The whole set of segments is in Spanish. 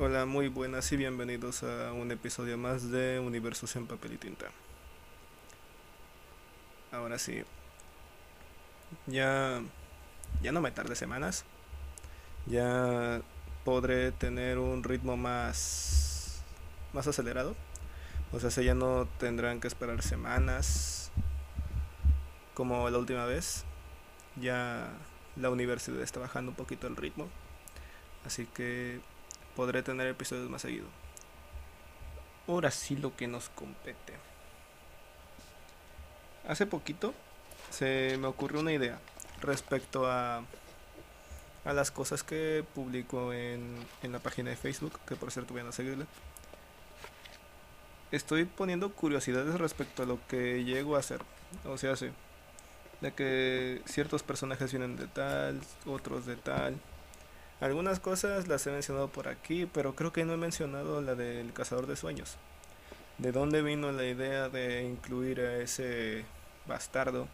Hola, muy buenas y bienvenidos a un episodio más de Universos en Papel y Tinta. Ahora sí, ya, ya no me tarde semanas, ya podré tener un ritmo más, más acelerado. O sea, ya no tendrán que esperar semanas como la última vez. Ya la universidad está bajando un poquito el ritmo. Así que podré tener episodios más seguido. Ahora sí lo que nos compete. Hace poquito se me ocurrió una idea respecto a, a las cosas que publico en, en la página de Facebook, que por cierto vayan a seguirla. Estoy poniendo curiosidades respecto a lo que llego a hacer. O sea, sí, de que ciertos personajes vienen de tal, otros de tal. Algunas cosas las he mencionado por aquí, pero creo que no he mencionado la del cazador de sueños. ¿De dónde vino la idea de incluir a ese bastardo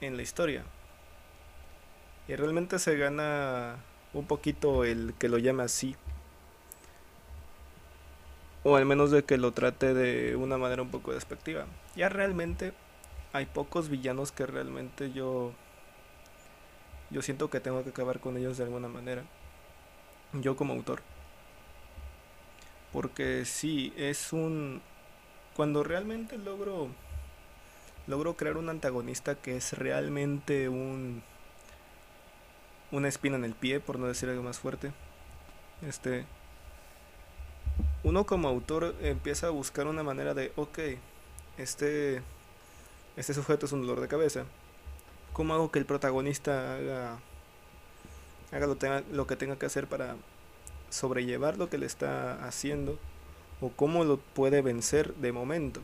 en la historia? Y realmente se gana un poquito el que lo llame así. O al menos de que lo trate de una manera un poco despectiva. Ya realmente hay pocos villanos que realmente yo yo siento que tengo que acabar con ellos de alguna manera. Yo como autor. Porque sí, es un cuando realmente logro logro crear un antagonista que es realmente un una espina en el pie, por no decir algo más fuerte. Este uno como autor empieza a buscar una manera de, ok, este este sujeto es un dolor de cabeza. ¿Cómo hago que el protagonista haga, lo que tenga que hacer para sobrellevar lo que le está haciendo? ¿O cómo lo puede vencer de momento?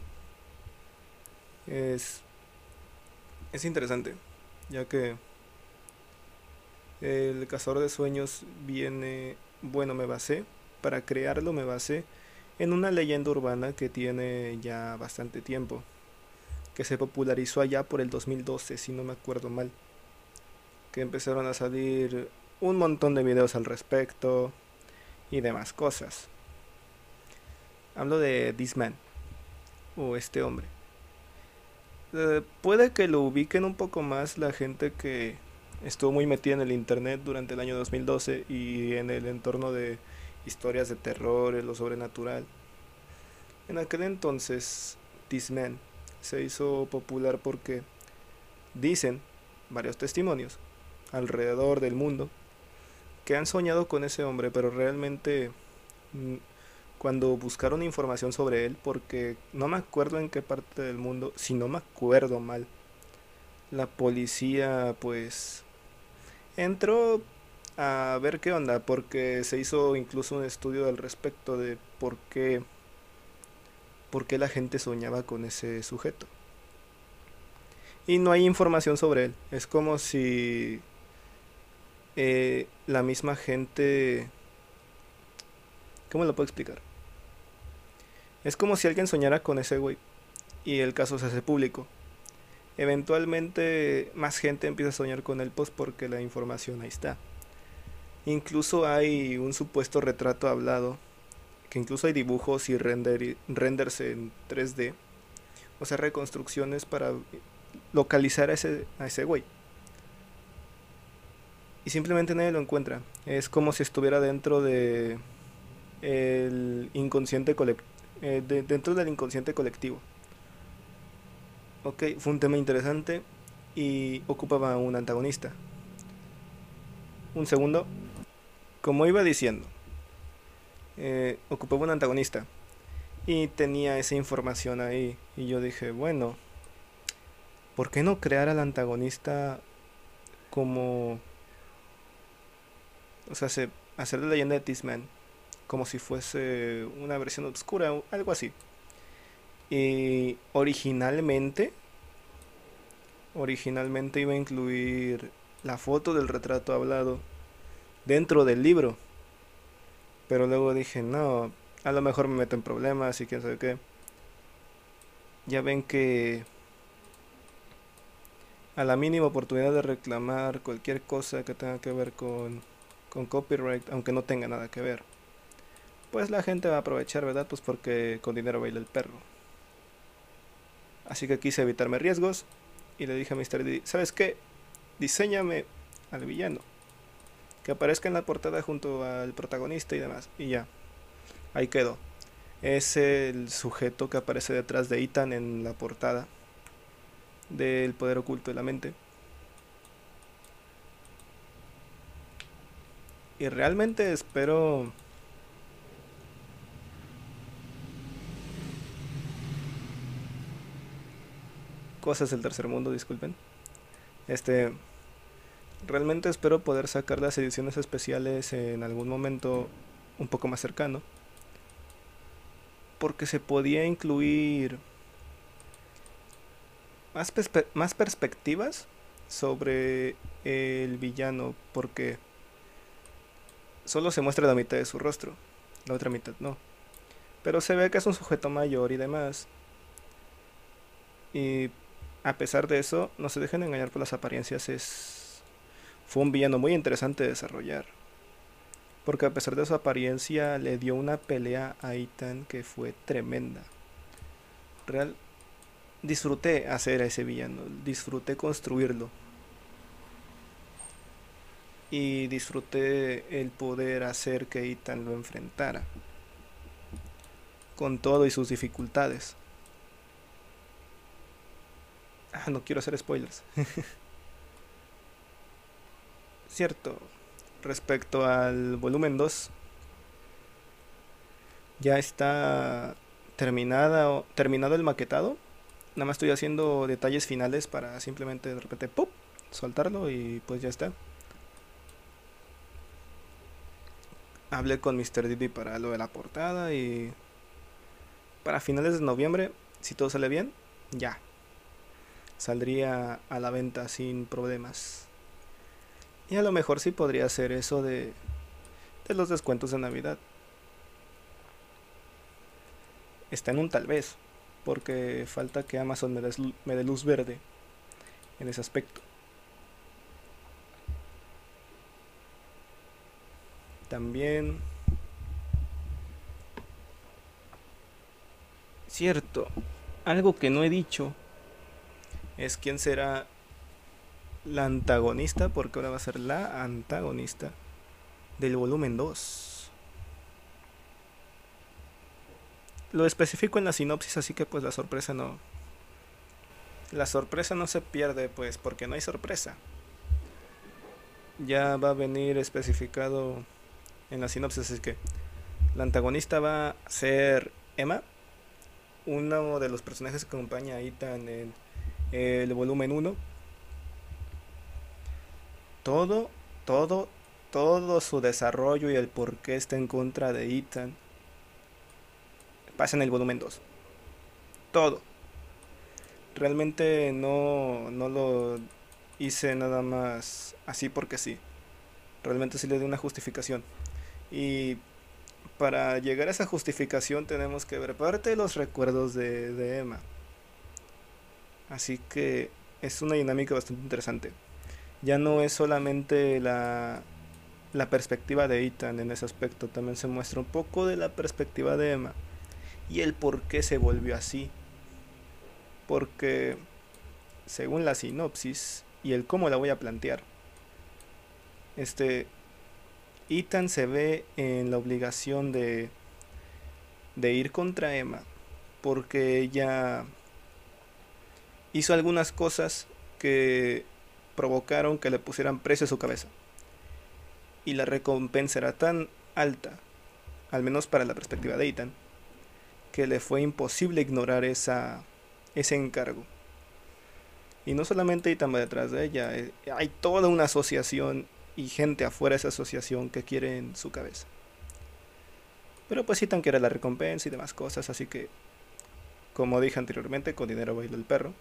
Es, es interesante, ya que el cazador de sueños viene, bueno, me basé, para crearlo me basé en una leyenda urbana que tiene ya bastante tiempo que se popularizó allá por el 2012, si no me acuerdo mal. Que empezaron a salir un montón de videos al respecto y demás cosas. Hablo de This Man, o este hombre. Eh, puede que lo ubiquen un poco más la gente que estuvo muy metida en el internet durante el año 2012 y en el entorno de historias de terror, lo sobrenatural. En aquel entonces, This Man se hizo popular porque dicen varios testimonios alrededor del mundo que han soñado con ese hombre, pero realmente mm, cuando buscaron información sobre él, porque no me acuerdo en qué parte del mundo, si no me acuerdo mal, la policía pues entró a ver qué onda, porque se hizo incluso un estudio al respecto de por qué por qué la gente soñaba con ese sujeto. Y no hay información sobre él. Es como si eh, la misma gente... ¿Cómo lo puedo explicar? Es como si alguien soñara con ese güey y el caso se hace público. Eventualmente más gente empieza a soñar con él pues porque la información ahí está. Incluso hay un supuesto retrato hablado que incluso hay dibujos y render, renders en 3D, o sea, reconstrucciones para localizar a ese, a ese güey. Y simplemente nadie lo encuentra. Es como si estuviera dentro de el inconsciente eh, dentro del inconsciente colectivo. Ok, fue un tema interesante y ocupaba un antagonista. Un segundo. Como iba diciendo, eh, ocupaba un antagonista. Y tenía esa información ahí. Y yo dije, bueno, ¿por qué no crear al antagonista como... O sea, hacer la leyenda de Tisman como si fuese una versión oscura, algo así. Y originalmente, originalmente iba a incluir la foto del retrato hablado dentro del libro. Pero luego dije, no, a lo mejor me meto en problemas y quién sabe qué. Ya ven que a la mínima oportunidad de reclamar cualquier cosa que tenga que ver con, con copyright, aunque no tenga nada que ver, pues la gente va a aprovechar, ¿verdad? Pues porque con dinero baila el perro. Así que quise evitarme riesgos y le dije a Mr. D, ¿sabes qué? Diseñame al villano. Que aparezca en la portada junto al protagonista y demás. Y ya. Ahí quedó. Es el sujeto que aparece detrás de Ethan en la portada del poder oculto de la mente. Y realmente espero cosas del tercer mundo, disculpen. Este realmente espero poder sacar las ediciones especiales en algún momento un poco más cercano. Porque se podía incluir más, más perspectivas sobre el villano. Porque solo se muestra la mitad de su rostro. La otra mitad no. Pero se ve que es un sujeto mayor y demás. Y a pesar de eso, no se dejen engañar por las apariencias. Es fue un villano muy interesante de desarrollar. Porque a pesar de su apariencia, le dio una pelea a Ethan que fue tremenda. Real, disfruté hacer a ese villano, disfruté construirlo. Y disfruté el poder hacer que Ethan lo enfrentara. Con todo y sus dificultades. Ah, no quiero hacer spoilers. Cierto. Respecto al volumen 2. Ya está terminada, terminado el maquetado. Nada más estoy haciendo detalles finales para simplemente de repente ¡pum! soltarlo y pues ya está. Hablé con Mr. Diddy para lo de la portada y para finales de noviembre, si todo sale bien, ya, saldría a la venta sin problemas. Y a lo mejor sí podría ser eso de, de los descuentos de Navidad. Está en un tal vez, porque falta que Amazon me, me dé luz verde en ese aspecto. También... Cierto, algo que no he dicho es quién será la antagonista, porque ahora va a ser la antagonista del volumen 2. Lo especifico en la sinopsis, así que pues la sorpresa no... La sorpresa no se pierde, pues, porque no hay sorpresa. Ya va a venir especificado en la sinopsis, así que la antagonista va a ser Emma, uno de los personajes que acompaña a Ethan en el volumen 1. Todo, todo, todo su desarrollo y el por qué está en contra de Ethan pasa en el volumen 2. Todo. Realmente no, no lo hice nada más así porque sí. Realmente sí le di una justificación. Y para llegar a esa justificación tenemos que ver parte de los recuerdos de, de Emma. Así que es una dinámica bastante interesante. Ya no es solamente la, la perspectiva de Ethan en ese aspecto, también se muestra un poco de la perspectiva de Emma y el por qué se volvió así. Porque, según la sinopsis y el cómo la voy a plantear, este Ethan se ve en la obligación de, de ir contra Emma porque ella hizo algunas cosas que provocaron que le pusieran precio a su cabeza. Y la recompensa era tan alta, al menos para la perspectiva de Ethan, que le fue imposible ignorar esa, ese encargo. Y no solamente Ethan va detrás de ella, eh, hay toda una asociación y gente afuera de esa asociación que quiere en su cabeza. Pero pues Ethan quiere la recompensa y demás cosas, así que, como dije anteriormente, con dinero baila el perro.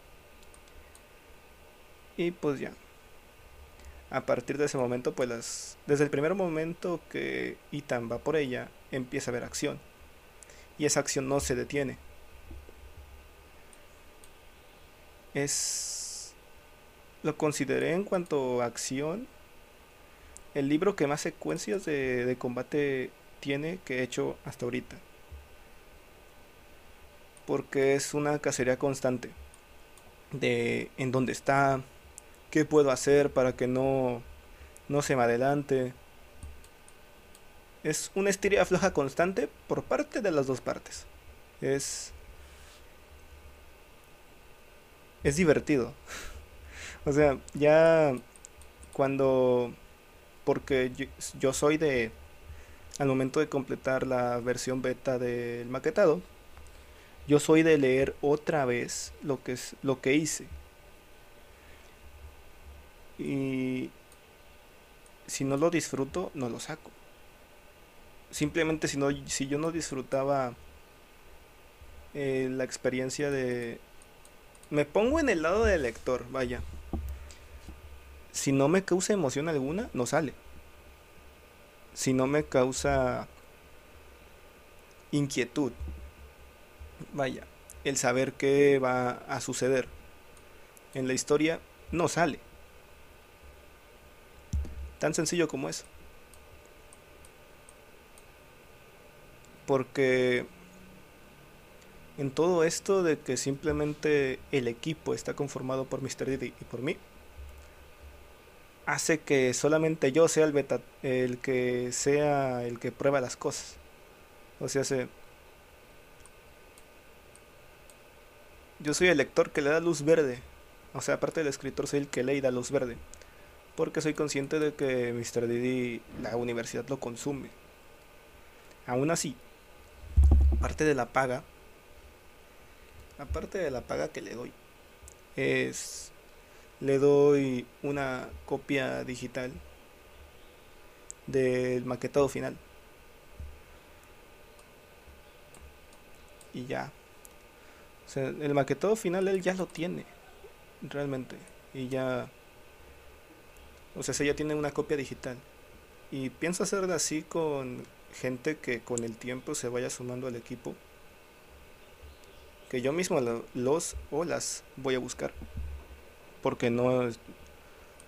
Y pues ya. A partir de ese momento, pues las, desde el primer momento que Ethan va por ella, empieza a haber acción. Y esa acción no se detiene. Es... Lo consideré en cuanto a acción. El libro que más secuencias de, de combate tiene que he hecho hasta ahorita. Porque es una cacería constante de en dónde está, qué puedo hacer para que no, no se me adelante. Es una estiria floja constante por parte de las dos partes. Es. Es divertido. o sea, ya cuando. Porque yo, soy de. Al momento de completar la versión beta del maquetado, yo soy de leer otra vez lo que, es, lo que hice. Y si no lo disfruto, no lo saco. Simplemente si, no, si yo no disfrutaba eh, la experiencia de... Me pongo en el lado del lector, vaya. Si no me causa emoción alguna, no sale. Si no me causa inquietud, vaya, el saber qué va a suceder en la historia no sale. Tan sencillo como eso. Porque en todo esto de que simplemente el equipo está conformado por Mr. Diddy y por mí, hace que solamente yo sea el beta, el que sea el que prueba las cosas. O sea, se Yo soy el lector que le da luz verde. O sea, aparte del escritor, soy el que le da luz verde. Porque soy consciente de que Mr. Didi, la universidad lo consume. Aún así, aparte de la paga, aparte de la paga que le doy, es. Le doy una copia digital del maquetado final. Y ya, el maquetado final él ya lo tiene, realmente. Y ya... O sea, ya tiene una copia digital. Y pienso hacerlo así con gente que con el tiempo se vaya sumando al equipo. Que yo mismo los o las voy a buscar. Porque no,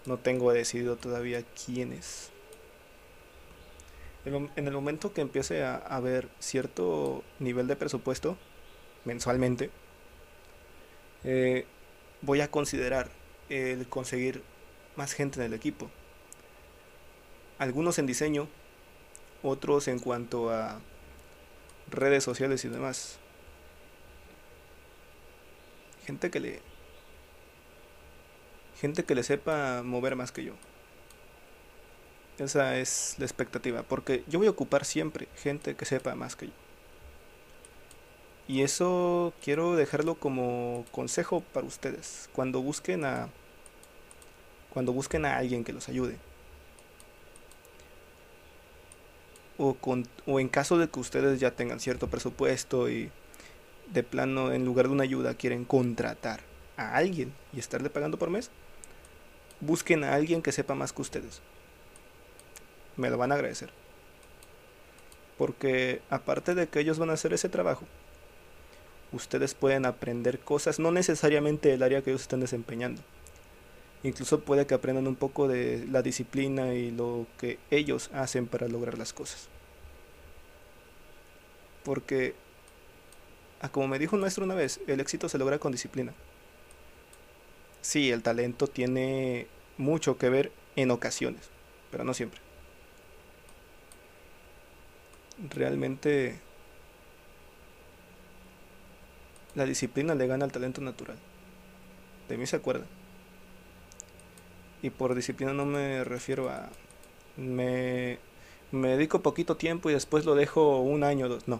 no tengo decidido todavía quiénes. En el momento que empiece a haber cierto nivel de presupuesto mensualmente, eh, voy a considerar el conseguir más gente en el equipo. Algunos en diseño, otros en cuanto a redes sociales y demás. Gente que le gente que le sepa mover más que yo. Esa es la expectativa, porque yo voy a ocupar siempre gente que sepa más que yo. Y eso quiero dejarlo como consejo para ustedes. Cuando busquen a. Cuando busquen a alguien que los ayude. O, en caso de que ustedes ya tengan cierto presupuesto y de plano en lugar de una ayuda quieren contratar a alguien y estarle pagando por mes, busquen a alguien que sepa más que ustedes. Me lo van a agradecer. Porque aparte de que ellos van a hacer ese trabajo, ustedes pueden aprender cosas, no necesariamente del área que ellos están desempeñando. Incluso puede que aprendan un poco de la disciplina y lo que ellos hacen para lograr las cosas. Porque, ah, como me dijo un maestro una vez, el éxito se logra con disciplina. Sí, el talento tiene mucho que ver en ocasiones, pero no siempre. Realmente La disciplina le gana al talento natural. De mí se acuerda. Y por disciplina no me refiero a... Me, me dedico poquito tiempo y después lo dejo un año o dos. No.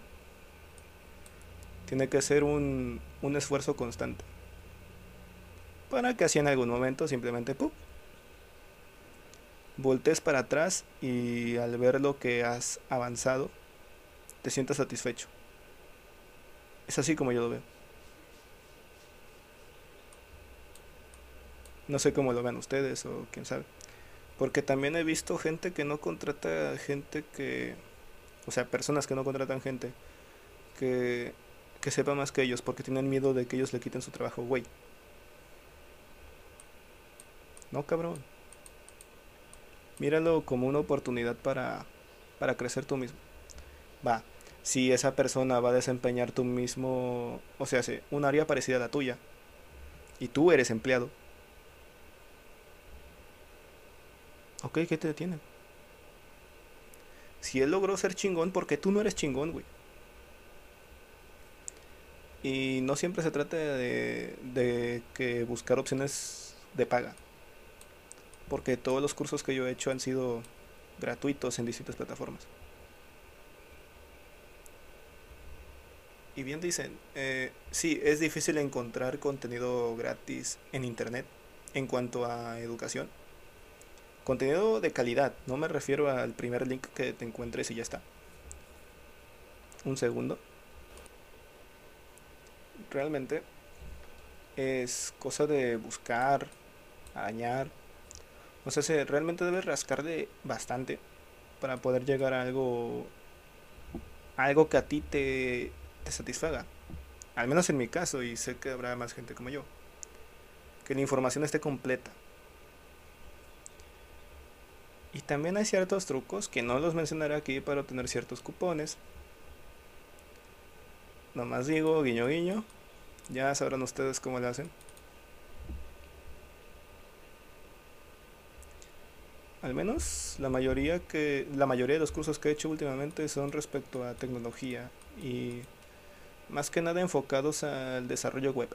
Tiene que ser un, un esfuerzo constante. Para que así en algún momento simplemente ¡pum! voltees para atrás y al ver lo que has avanzado, te sientas satisfecho. Es así como yo lo veo. No sé cómo lo vean ustedes o quién sabe. Porque también he visto gente que no contrata gente que... O sea, personas que no contratan gente que, que sepa más que ellos porque tienen miedo de que ellos le quiten su trabajo, güey. No, cabrón. Míralo como una oportunidad para, para crecer tú mismo. va, si esa persona va a desempeñar tu mismo, o sea, un área parecida a la tuya, y tú eres empleado, ok, ¿qué te detiene? Si él logró ser chingón, porque tú no eres chingón, güey? Y no siempre se trata de, de que buscar opciones de paga. Porque todos los cursos que yo he hecho han sido gratuitos en distintas plataformas. Y bien dicen, eh, sí, es difícil encontrar contenido gratis en Internet en cuanto a educación. Contenido de calidad, no me refiero al primer link que te encuentres y ya está. Un segundo. Realmente es cosa de buscar, arañar. O sea, se realmente debes rascar de bastante para poder llegar a algo algo que a ti te te satisfaga. Al menos en mi caso, y sé que habrá más gente como yo. Que la información esté completa. Y también hay ciertos trucos que no los mencionaré aquí para obtener ciertos cupones. Nomás digo, guiño guiño. Ya sabrán ustedes cómo lo hacen. Al menos la mayoría que la mayoría de los cursos que he hecho últimamente son respecto a tecnología y más que nada enfocados al desarrollo web,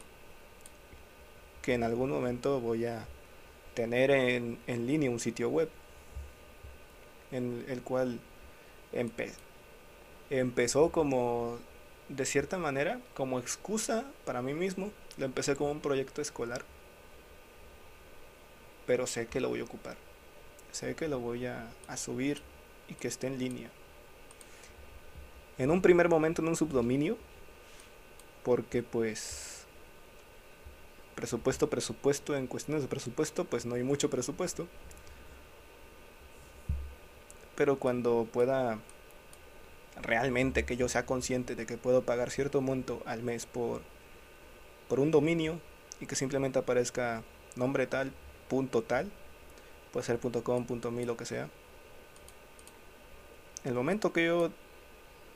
que en algún momento voy a tener en, en línea un sitio web, en el cual empezó como, de cierta manera, como excusa para mí mismo, lo empecé como un proyecto escolar, pero sé que lo voy a ocupar, sé que lo voy a, a subir y que esté en línea. En un primer momento en un subdominio porque pues presupuesto, presupuesto, en cuestiones de presupuesto, pues no hay mucho presupuesto. Pero cuando pueda realmente que yo sea consciente de que puedo pagar cierto monto al mes por, por un dominio y que simplemente aparezca nombre tal, punto tal, puede ser punto .com, punto .mi, lo que sea. El momento que yo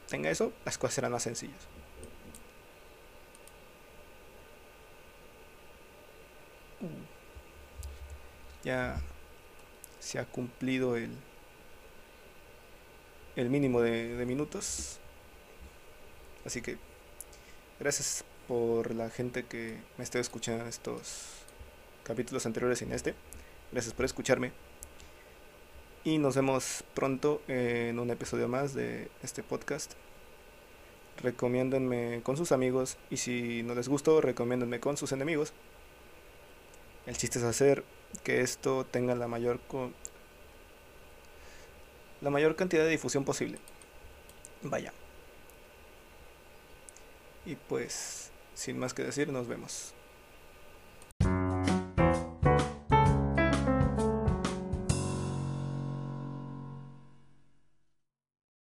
tenga eso, las cosas serán más sencillas. ya se ha cumplido el, el mínimo de, minutos. Así que gracias por la gente que me esté escuchando estos capítulos anteriores en este. Gracias por escucharme. Y nos vemos pronto en un episodio más de este podcast. Recomiéndenme con sus amigos y si no les gustó, recomiéndenme con sus enemigos. El chiste es hacer que esto tenga la mayor la mayor cantidad de difusión posible. Vaya. Y pues, sin más que decir, nos vemos.